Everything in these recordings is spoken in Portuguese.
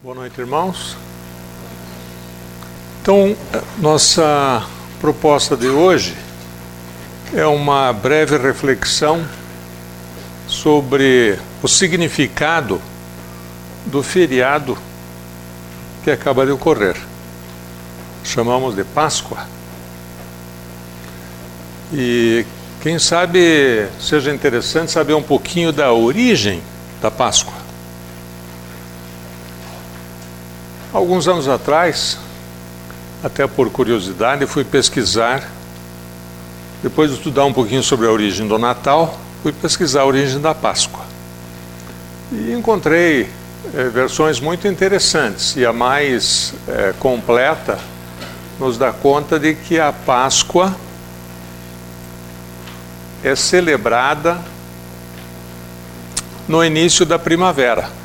Boa noite, irmãos. Então, nossa proposta de hoje é uma breve reflexão sobre o significado do feriado que acaba de ocorrer. Chamamos de Páscoa. E quem sabe seja interessante saber um pouquinho da origem da Páscoa. Alguns anos atrás, até por curiosidade, fui pesquisar, depois de estudar um pouquinho sobre a origem do Natal, fui pesquisar a origem da Páscoa. E encontrei é, versões muito interessantes, e a mais é, completa nos dá conta de que a Páscoa é celebrada no início da primavera.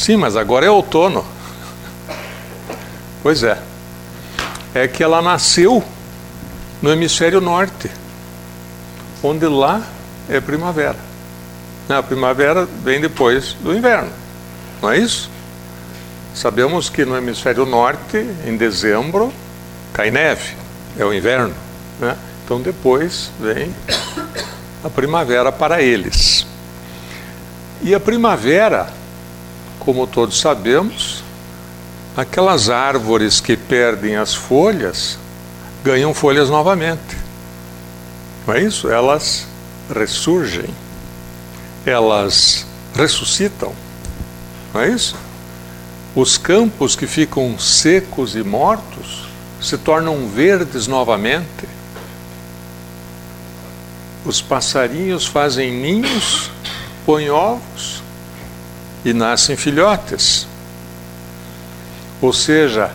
Sim, mas agora é outono. Pois é. É que ela nasceu no hemisfério norte, onde lá é primavera. A primavera vem depois do inverno, não é isso? Sabemos que no hemisfério norte, em dezembro, cai neve é o inverno, né? Então depois vem a primavera para eles. E a primavera, como todos sabemos, aquelas árvores que perdem as folhas ganham folhas novamente. Não é isso? Elas ressurgem, elas ressuscitam. Não é isso? Os campos que ficam secos e mortos se tornam verdes novamente. Os passarinhos fazem ninhos, põem ovos e nascem filhotes. Ou seja,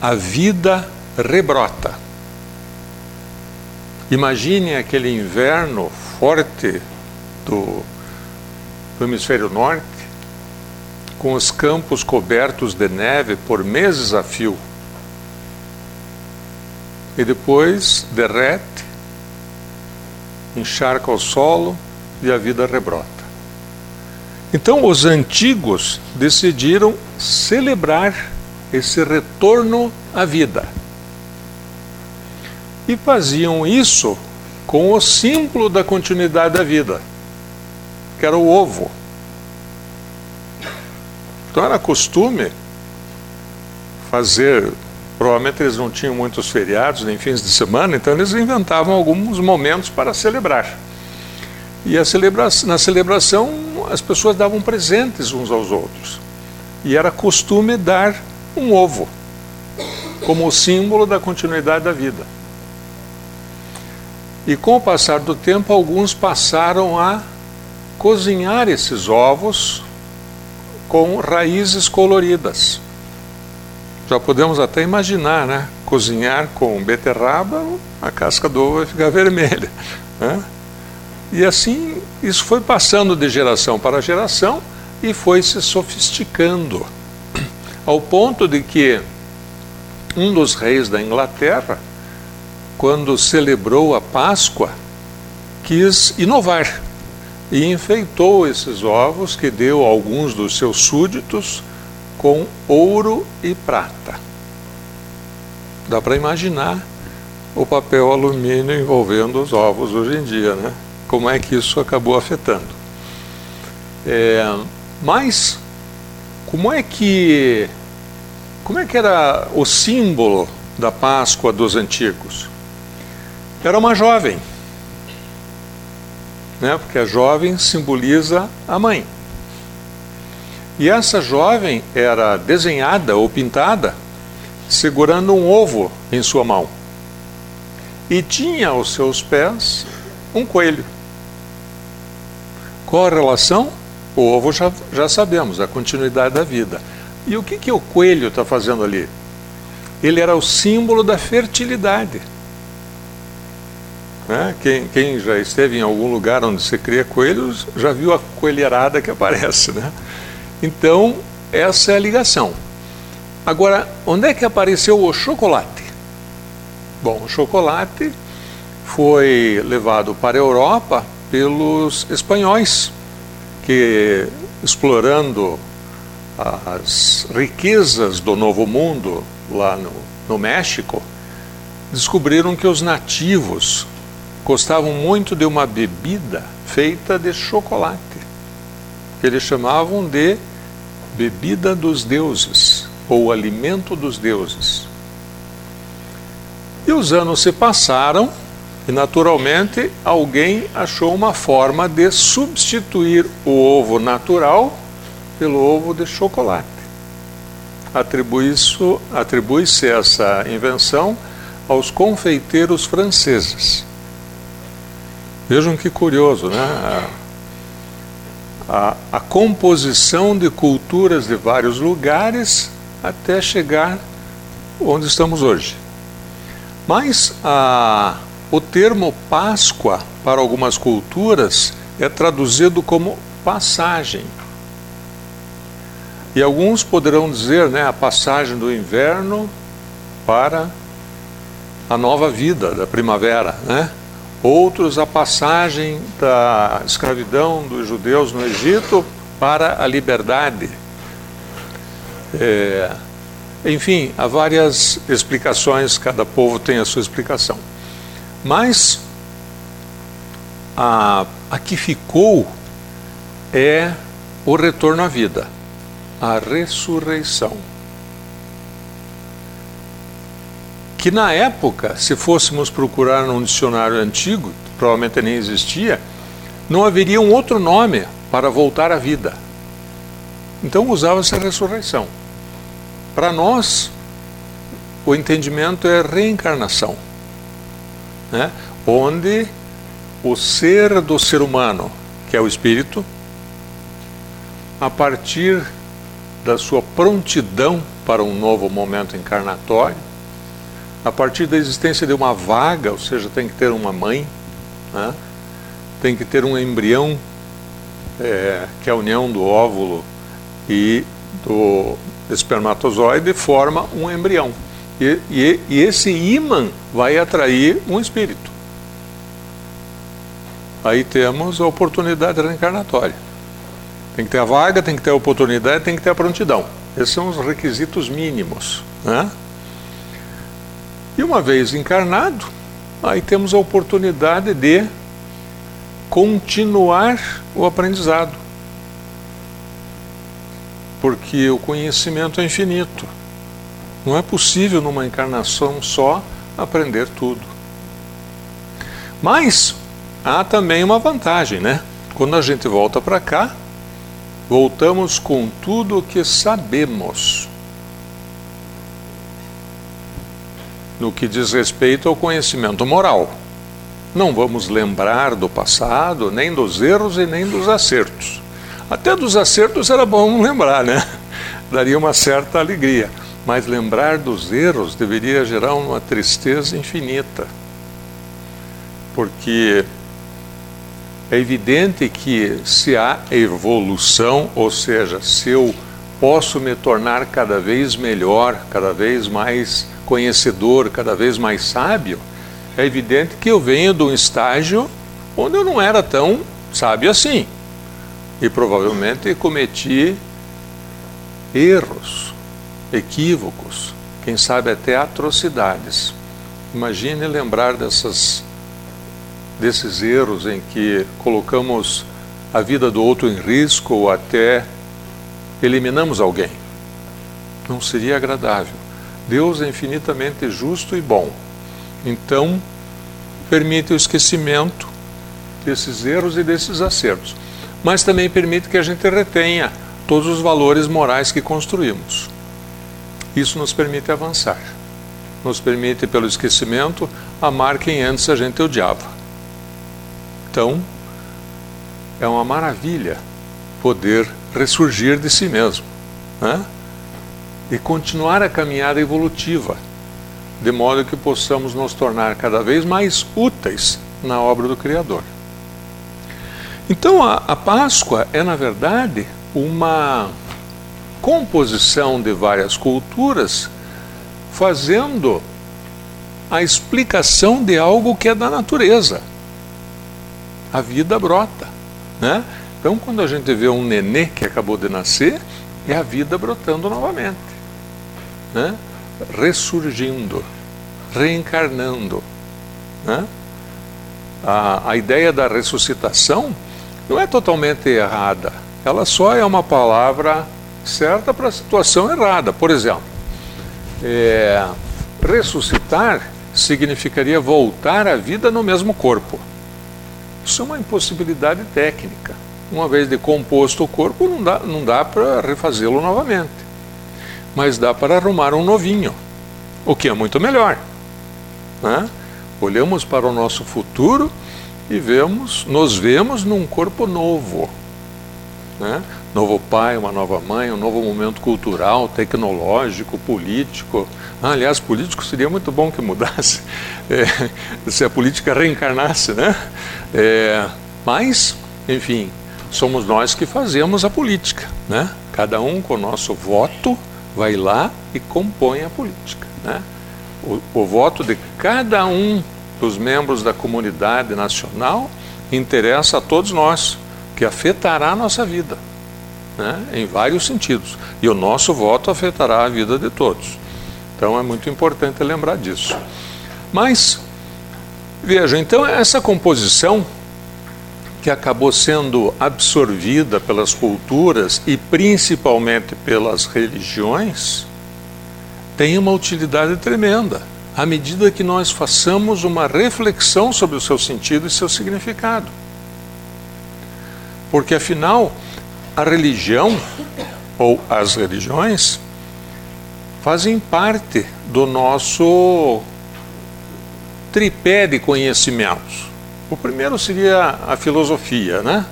a vida rebrota. Imagine aquele inverno forte do, do hemisfério norte, com os campos cobertos de neve por meses a fio e depois derrete, encharca o solo e a vida rebrota. Então os antigos decidiram celebrar esse retorno à vida. E faziam isso com o símbolo da continuidade da vida, que era o ovo. Então era costume fazer Provavelmente eles não tinham muitos feriados nem fins de semana, então eles inventavam alguns momentos para celebrar. E celebra na celebração as pessoas davam presentes uns aos outros. E era costume dar um ovo, como símbolo da continuidade da vida. E com o passar do tempo, alguns passaram a cozinhar esses ovos com raízes coloridas. Já podemos até imaginar, né? Cozinhar com beterraba, a casca do ovo vai ficar vermelha. Né? E assim, isso foi passando de geração para geração e foi se sofisticando, ao ponto de que um dos reis da Inglaterra, quando celebrou a Páscoa, quis inovar e enfeitou esses ovos que deu a alguns dos seus súditos com ouro e prata. Dá para imaginar o papel alumínio envolvendo os ovos hoje em dia, né? Como é que isso acabou afetando? É, mas como é que como é que era o símbolo da Páscoa dos antigos? Era uma jovem, né? Porque a jovem simboliza a mãe. E essa jovem era desenhada ou pintada segurando um ovo em sua mão. E tinha aos seus pés um coelho. Qual a relação? O ovo já, já sabemos, a continuidade da vida. E o que, que o coelho está fazendo ali? Ele era o símbolo da fertilidade. Né? Quem, quem já esteve em algum lugar onde se cria coelhos já viu a coelherada que aparece. Né? Então, essa é a ligação. Agora, onde é que apareceu o chocolate? Bom, o chocolate foi levado para a Europa pelos espanhóis, que explorando as riquezas do Novo Mundo lá no, no México, descobriram que os nativos gostavam muito de uma bebida feita de chocolate, que eles chamavam de bebida dos deuses ou alimento dos deuses. E os anos se passaram e, naturalmente, alguém achou uma forma de substituir o ovo natural pelo ovo de chocolate. Atribui-se atribui essa invenção aos confeiteiros franceses. Vejam que curioso, né? A, a, a, composição de culturas de vários lugares até chegar onde estamos hoje. Mas a, o termo Páscoa para algumas culturas é traduzido como passagem. E alguns poderão dizer, né, a passagem do inverno para a nova vida da primavera, né? Outros a passagem da escravidão dos judeus no Egito para a liberdade. É, enfim, há várias explicações, cada povo tem a sua explicação. Mas a, a que ficou é o retorno à vida a ressurreição. Que na época, se fôssemos procurar num dicionário antigo, provavelmente nem existia, não haveria um outro nome para voltar à vida. Então usava-se a ressurreição. Para nós, o entendimento é reencarnação, né? onde o ser do ser humano, que é o espírito, a partir da sua prontidão para um novo momento encarnatório, a partir da existência de uma vaga, ou seja, tem que ter uma mãe, né? tem que ter um embrião, é, que é a união do óvulo e do espermatozoide, forma um embrião. E, e, e esse ímã vai atrair um espírito. Aí temos a oportunidade reencarnatória. Tem que ter a vaga, tem que ter a oportunidade, tem que ter a prontidão. Esses são os requisitos mínimos. Né? E uma vez encarnado, aí temos a oportunidade de continuar o aprendizado. Porque o conhecimento é infinito. Não é possível numa encarnação só aprender tudo. Mas há também uma vantagem, né? Quando a gente volta para cá, voltamos com tudo o que sabemos. No que diz respeito ao conhecimento moral. Não vamos lembrar do passado, nem dos erros e nem dos acertos. Até dos acertos era bom lembrar, né? Daria uma certa alegria. Mas lembrar dos erros deveria gerar uma tristeza infinita. Porque é evidente que se há evolução, ou seja, se eu posso me tornar cada vez melhor, cada vez mais conhecedor, cada vez mais sábio, é evidente que eu venho de um estágio onde eu não era tão sábio assim. E provavelmente cometi erros, equívocos, quem sabe até atrocidades. Imagine lembrar dessas desses erros em que colocamos a vida do outro em risco ou até eliminamos alguém. Não seria agradável. Deus é infinitamente justo e bom. Então, permite o esquecimento desses erros e desses acertos. Mas também permite que a gente retenha todos os valores morais que construímos. Isso nos permite avançar. Nos permite, pelo esquecimento, amar quem antes a gente odiava. Então, é uma maravilha poder ressurgir de si mesmo né? e continuar a caminhada evolutiva, de modo que possamos nos tornar cada vez mais úteis na obra do Criador. Então, a, a Páscoa é, na verdade, uma composição de várias culturas fazendo a explicação de algo que é da natureza a vida brota. Né? Então, quando a gente vê um nenê que acabou de nascer, é a vida brotando novamente, né? ressurgindo, reencarnando. Né? A, a ideia da ressuscitação não é totalmente errada, ela só é uma palavra certa para a situação errada. Por exemplo, é, ressuscitar significaria voltar à vida no mesmo corpo. Isso é uma impossibilidade técnica. Uma vez decomposto o corpo, não dá, não dá para refazê-lo novamente. Mas dá para arrumar um novinho, o que é muito melhor. Né? Olhamos para o nosso futuro e vemos, nos vemos num corpo novo. Né? Novo pai, uma nova mãe, um novo momento cultural, tecnológico, político. Ah, aliás, político seria muito bom que mudasse, é, se a política reencarnasse, né? É, mas, enfim, somos nós que fazemos a política, né? Cada um com o nosso voto vai lá e compõe a política, né? O, o voto de cada um dos membros da comunidade nacional interessa a todos nós, que afetará a nossa vida, né? em vários sentidos. E o nosso voto afetará a vida de todos. Então é muito importante lembrar disso. Mas, veja, então essa composição que acabou sendo absorvida pelas culturas e principalmente pelas religiões, tem uma utilidade tremenda à medida que nós façamos uma reflexão sobre o seu sentido e seu significado. Porque afinal, a religião ou as religiões fazem parte do nosso tripé de conhecimentos. O primeiro seria a filosofia, né?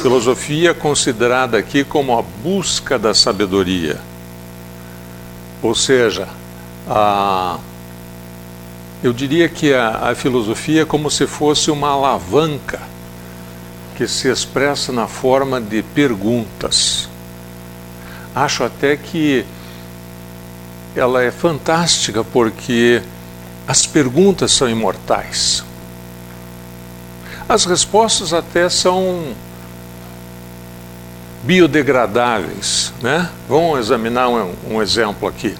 Filosofia considerada aqui como a busca da sabedoria. Ou seja, a eu diria que a, a filosofia é como se fosse uma alavanca que se expressa na forma de perguntas. Acho até que ela é fantástica porque as perguntas são imortais. As respostas até são biodegradáveis, né? Vamos examinar um, um exemplo aqui.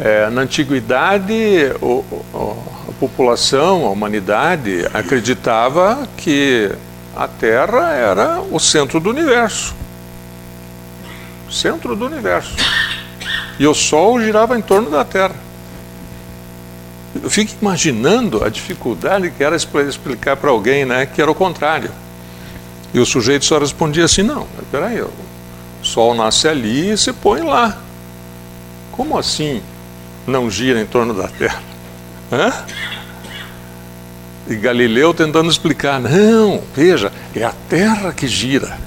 É, na antiguidade, o, o, a população, a humanidade, acreditava que a Terra era o centro do universo. Centro do universo. E o Sol girava em torno da Terra. Eu fico imaginando a dificuldade que era explicar para alguém né, que era o contrário. E o sujeito só respondia assim: não, peraí, o Sol nasce ali e se põe lá. Como assim? não gira em torno da Terra. Hã? E Galileu tentando explicar: não, veja, é a Terra que gira.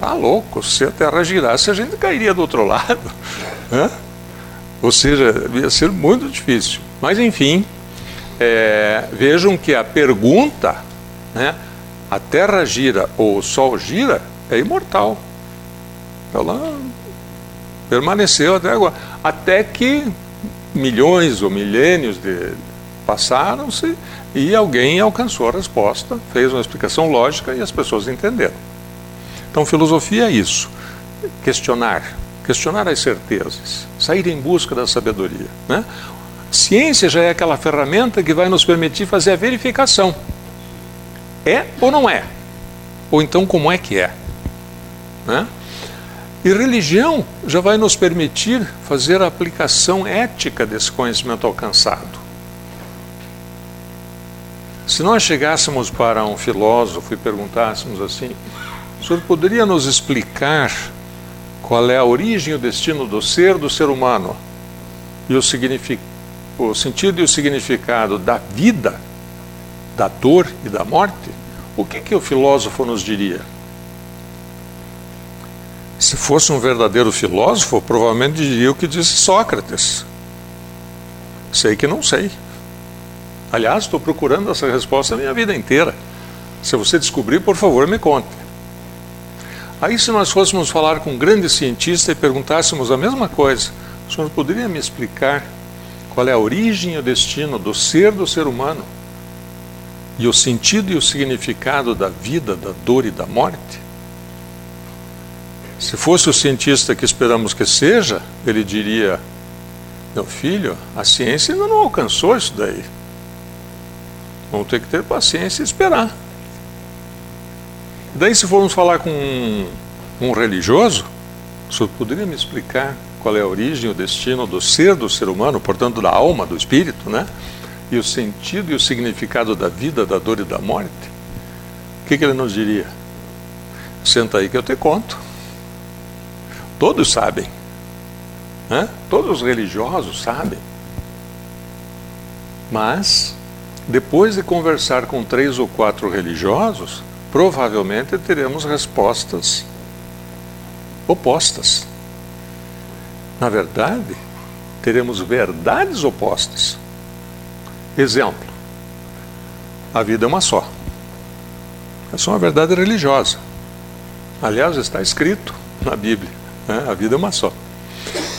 Tá louco, se a Terra girasse, a gente cairia do outro lado. Ou seja, ia ser muito difícil. Mas, enfim, é, vejam que a pergunta, né, a Terra gira ou o Sol gira, é imortal. Ela permaneceu até agora. Até que milhões ou milênios de passaram-se e alguém alcançou a resposta, fez uma explicação lógica e as pessoas entenderam. Então, filosofia é isso: questionar, questionar as certezas, sair em busca da sabedoria. Né? Ciência já é aquela ferramenta que vai nos permitir fazer a verificação. É ou não é? Ou então, como é que é? Né? E religião já vai nos permitir fazer a aplicação ética desse conhecimento alcançado. Se nós chegássemos para um filósofo e perguntássemos assim: o senhor poderia nos explicar qual é a origem e o destino do ser do ser humano e o, o sentido e o significado da vida, da dor e da morte? O que, que o filósofo nos diria? Se fosse um verdadeiro filósofo, provavelmente diria o que disse Sócrates. Sei que não sei. Aliás, estou procurando essa resposta a minha vida inteira. Se você descobrir, por favor, me conte. Aí, se nós fôssemos falar com um grande cientista e perguntássemos a mesma coisa, o senhor poderia me explicar qual é a origem e o destino do ser do ser humano e o sentido e o significado da vida, da dor e da morte? Se fosse o cientista que esperamos que seja, ele diria: Meu filho, a ciência ainda não alcançou isso daí. Vamos ter que ter paciência e esperar. Daí, se formos falar com um, um religioso, o senhor poderia me explicar qual é a origem, o destino do ser do ser humano, portanto, da alma, do espírito, né? E o sentido e o significado da vida, da dor e da morte? O que, que ele nos diria? Senta aí que eu te conto. Todos sabem. Né? Todos os religiosos sabem. Mas, depois de conversar com três ou quatro religiosos, provavelmente teremos respostas opostas. Na verdade, teremos verdades opostas. Exemplo: a vida é uma só. É uma verdade religiosa. Aliás, está escrito na Bíblia: né? a vida é uma só.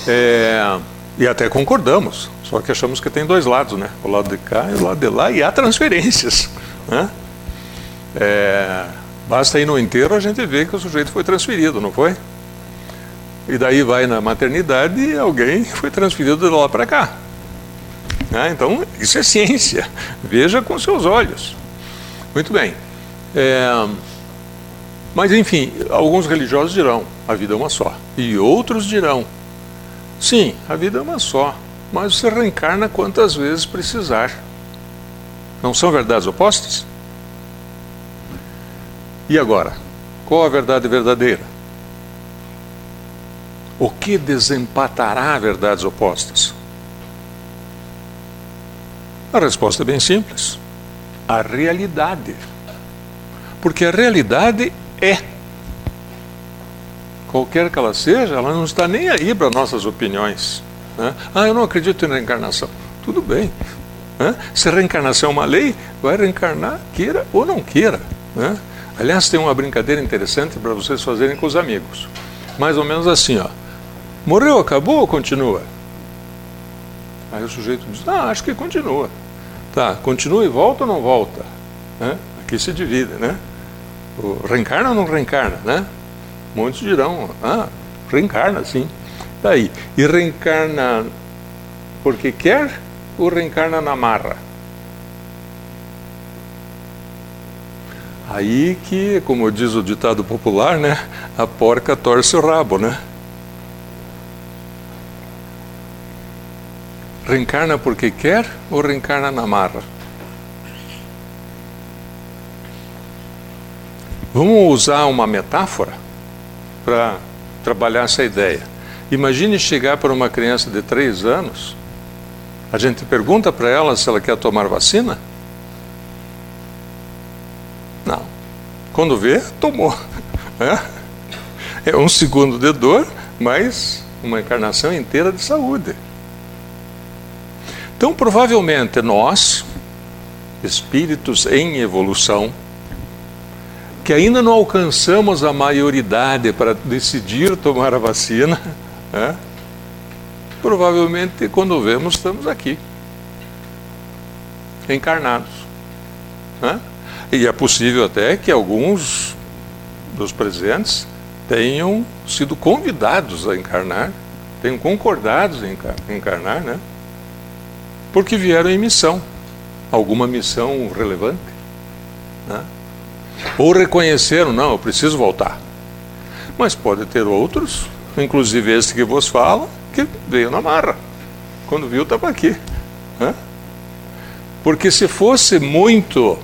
É, e até concordamos, só que achamos que tem dois lados, né? O lado de cá e o lado de lá, e há transferências. Né? É, basta ir no inteiro a gente ver que o sujeito foi transferido, não foi? E daí vai na maternidade e alguém foi transferido de lá para cá. Né? Então, isso é ciência. Veja com seus olhos. Muito bem. É, mas, enfim, alguns religiosos dirão: a vida é uma só. E outros dirão: sim, a vida é uma só, mas você reencarna quantas vezes precisar. Não são verdades opostas? E agora? Qual a verdade verdadeira? O que desempatará verdades opostas? A resposta é bem simples: a realidade. Porque a realidade é. Qualquer que ela seja, ela não está nem aí para nossas opiniões. Né? Ah, eu não acredito em reencarnação. Tudo bem. Né? Se reencarnação é uma lei, vai reencarnar, queira ou não queira. Né? Aliás, tem uma brincadeira interessante para vocês fazerem com os amigos. Mais ou menos assim, ó. Morreu, acabou ou continua? Aí o sujeito diz, ah, acho que continua. Tá, continua e volta ou não volta? Né? Aqui se divide, né? O reencarna ou não reencarna, né? Muitos dirão, ah, reencarna sim. Daí, e reencarna porque quer ou reencarna na marra? Aí que, como diz o ditado popular, né, a porca torce o rabo, né? Reencarna porque quer ou reencarna na marra? Vamos usar uma metáfora para trabalhar essa ideia. Imagine chegar para uma criança de 3 anos, a gente pergunta para ela se ela quer tomar vacina? Não. Quando vê, tomou. É, é um segundo de dor, mas uma encarnação inteira de saúde. Então, provavelmente, nós, espíritos em evolução, que ainda não alcançamos a maioridade para decidir tomar a vacina, né? provavelmente, quando vemos, estamos aqui, encarnados. Né? E é possível até que alguns dos presentes tenham sido convidados a encarnar, tenham concordado em encarnar, né? Porque vieram em missão, alguma missão relevante. Né? Ou reconheceram, não, eu preciso voltar. Mas pode ter outros, inclusive este que vos fala, que veio na marra. Quando viu, estava aqui. Porque se fosse muito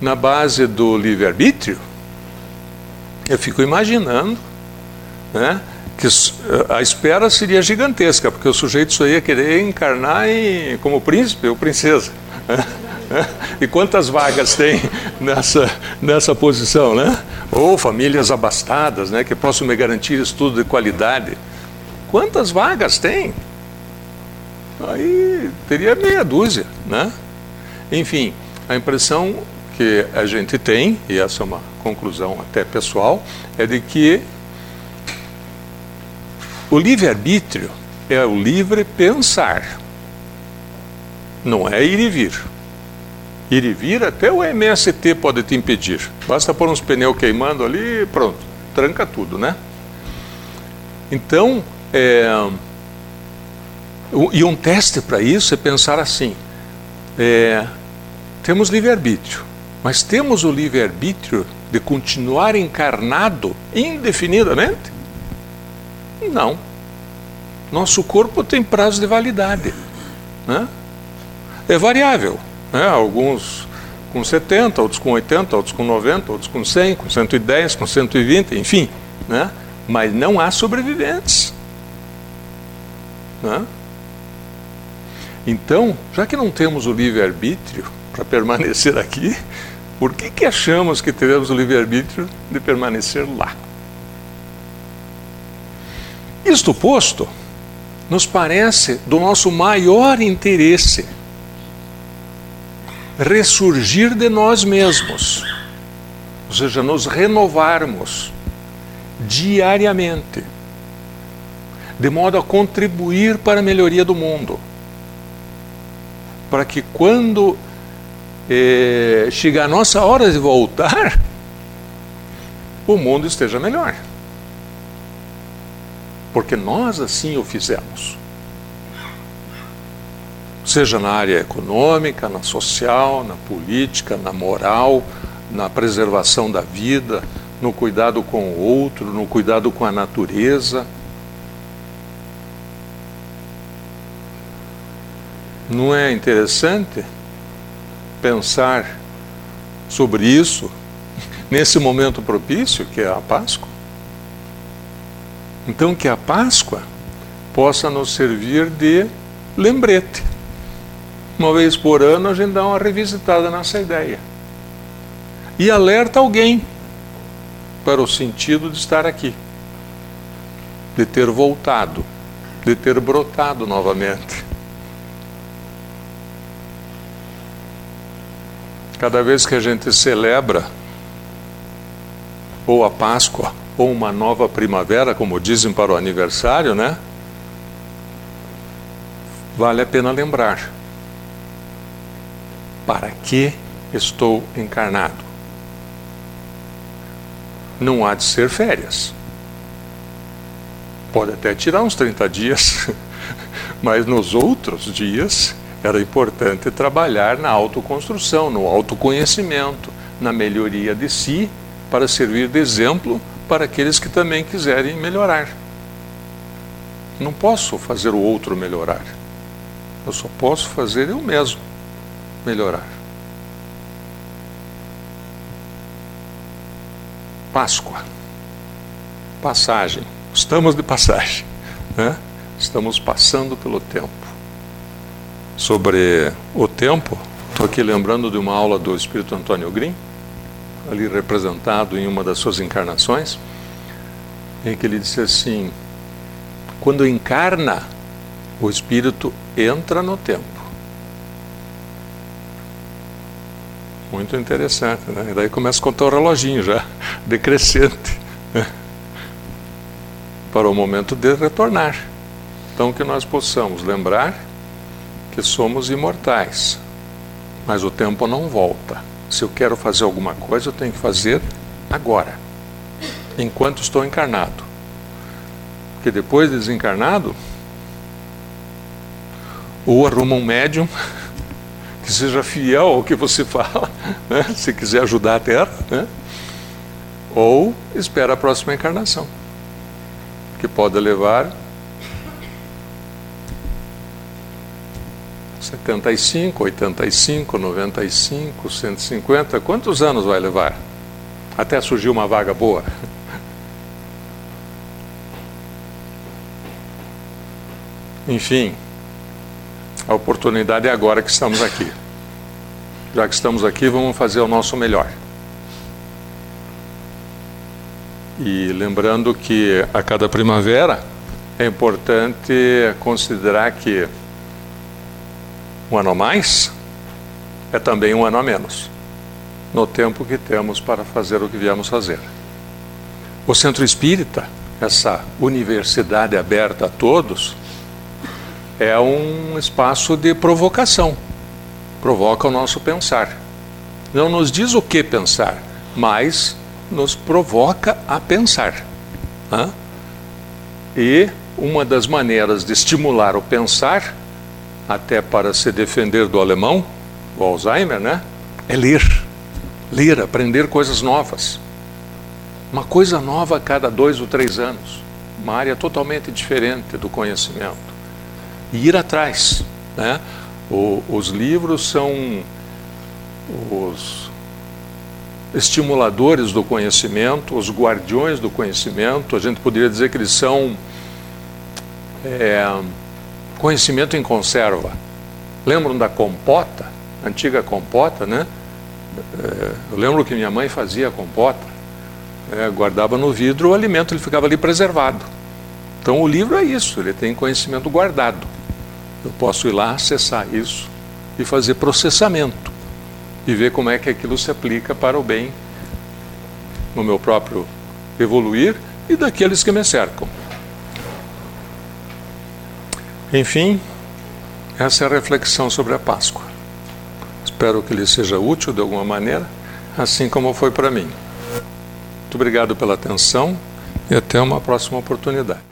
na base do livre-arbítrio, eu fico imaginando né, que a espera seria gigantesca, porque o sujeito só ia querer encarnar em, como príncipe ou princesa. Né? E quantas vagas tem nessa, nessa posição, né? Ou famílias abastadas, né, que possam me garantir estudo de qualidade. Quantas vagas tem? Aí teria meia dúzia, né? Enfim, a impressão que a gente tem, e essa é uma conclusão até pessoal, é de que o livre-arbítrio é o livre pensar, não é ir e vir. Ir e vir, até o MST pode te impedir. Basta pôr uns pneus queimando ali e pronto, tranca tudo, né? Então, é, e um teste para isso é pensar assim: é, temos livre-arbítrio, mas temos o livre-arbítrio de continuar encarnado indefinidamente? Não. Nosso corpo tem prazo de validade. Né? É variável. Né? Alguns com 70, outros com 80, outros com 90, outros com 100, com 110, com 120, enfim. Né? Mas não há sobreviventes. Né? Então, já que não temos o livre-arbítrio para permanecer aqui, por que, que achamos que teremos o livre-arbítrio de permanecer lá? Isto posto, nos parece do nosso maior interesse ressurgir de nós mesmos, ou seja, nos renovarmos diariamente, de modo a contribuir para a melhoria do mundo, para que quando eh, chegar a nossa hora de voltar, o mundo esteja melhor. Porque nós assim o fizemos. Seja na área econômica, na social, na política, na moral, na preservação da vida, no cuidado com o outro, no cuidado com a natureza. Não é interessante pensar sobre isso nesse momento propício que é a Páscoa? Então, que a Páscoa possa nos servir de lembrete. Uma vez por ano a gente dá uma revisitada nessa ideia. E alerta alguém para o sentido de estar aqui, de ter voltado, de ter brotado novamente. Cada vez que a gente celebra ou a Páscoa ou uma nova primavera, como dizem para o aniversário, né? Vale a pena lembrar. Para que estou encarnado? Não há de ser férias. Pode até tirar uns 30 dias, mas nos outros dias era importante trabalhar na autoconstrução, no autoconhecimento, na melhoria de si, para servir de exemplo para aqueles que também quiserem melhorar. Não posso fazer o outro melhorar. Eu só posso fazer eu mesmo melhorar. Páscoa. Passagem. Estamos de passagem. Né? Estamos passando pelo tempo. Sobre o tempo, estou aqui lembrando de uma aula do Espírito Antônio Green ali representado em uma das suas encarnações, em que ele disse assim: quando encarna, o espírito entra no tempo. Muito interessante, né? E daí começa a contar o reloginho já, decrescente, né? para o momento de retornar. Então, que nós possamos lembrar que somos imortais, mas o tempo não volta. Se eu quero fazer alguma coisa, eu tenho que fazer agora, enquanto estou encarnado. Porque depois de desencarnado, ou arruma um médium que seja fiel ao que você fala, né? se quiser ajudar a Terra, né? ou espera a próxima encarnação, que pode levar 75, 85, 95, 150, quantos anos vai levar? Até surgir uma vaga boa. Enfim, a oportunidade é agora que estamos aqui. Já que estamos aqui, vamos fazer o nosso melhor. E lembrando que a cada primavera é importante considerar que um ano a mais é também um ano a menos, no tempo que temos para fazer o que viemos fazer. O Centro Espírita, essa universidade aberta a todos, é um espaço de provocação. Provoca o nosso pensar. Não nos diz o que pensar, mas nos provoca a pensar. E uma das maneiras de estimular o pensar, até para se defender do alemão, o Alzheimer, né? É ler. Ler, aprender coisas novas. Uma coisa nova a cada dois ou três anos. Uma área totalmente diferente do conhecimento. E ir atrás. Né? O, os livros são os estimuladores do conhecimento, os guardiões do conhecimento. A gente poderia dizer que eles são é, conhecimento em conserva. Lembram da compota? Antiga compota, né? É, eu lembro que minha mãe fazia compota. É, guardava no vidro o alimento, ele ficava ali preservado. Então o livro é isso, ele tem conhecimento guardado. Eu posso ir lá acessar isso e fazer processamento e ver como é que aquilo se aplica para o bem no meu próprio evoluir e daqueles que me cercam. Enfim, essa é a reflexão sobre a Páscoa. Espero que lhe seja útil de alguma maneira, assim como foi para mim. Muito obrigado pela atenção e até uma próxima oportunidade.